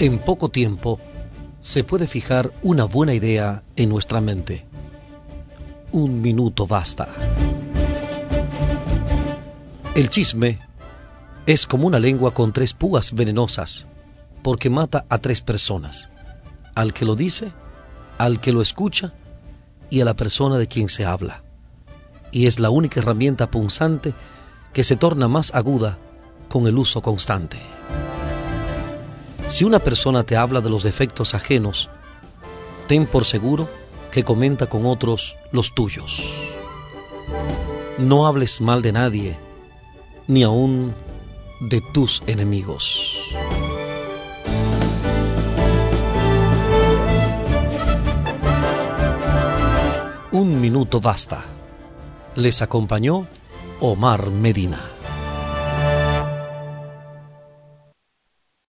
En poco tiempo se puede fijar una buena idea en nuestra mente. Un minuto basta. El chisme es como una lengua con tres púas venenosas, porque mata a tres personas, al que lo dice, al que lo escucha y a la persona de quien se habla. Y es la única herramienta punzante que se torna más aguda con el uso constante. Si una persona te habla de los defectos ajenos, ten por seguro que comenta con otros los tuyos. No hables mal de nadie, ni aun de tus enemigos. Un minuto basta. Les acompañó Omar Medina.